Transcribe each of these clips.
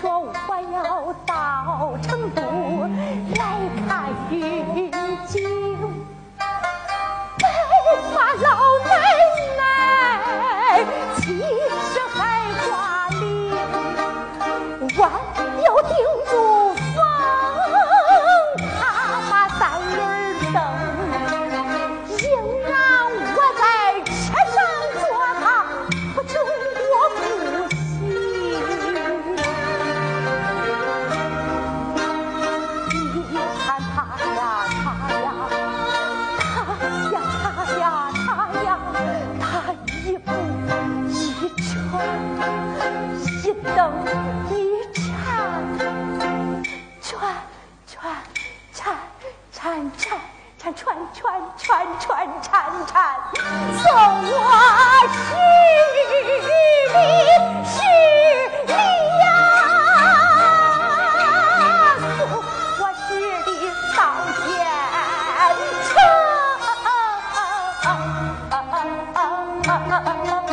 说我要到成都来看云锦白发老缠缠缠缠缠缠缠缠，送我十里十里呀，送我十里到天边。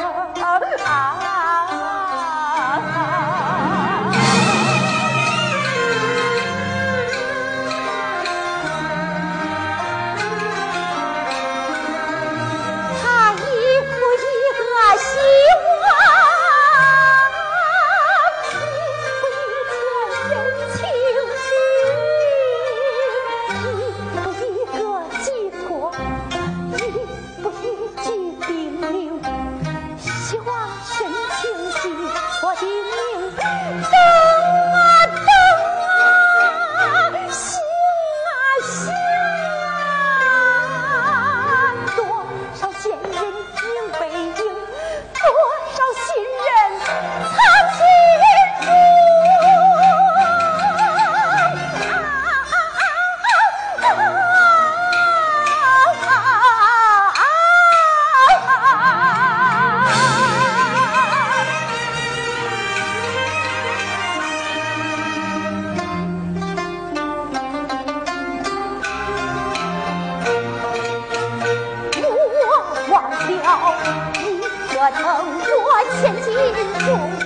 我承千金重。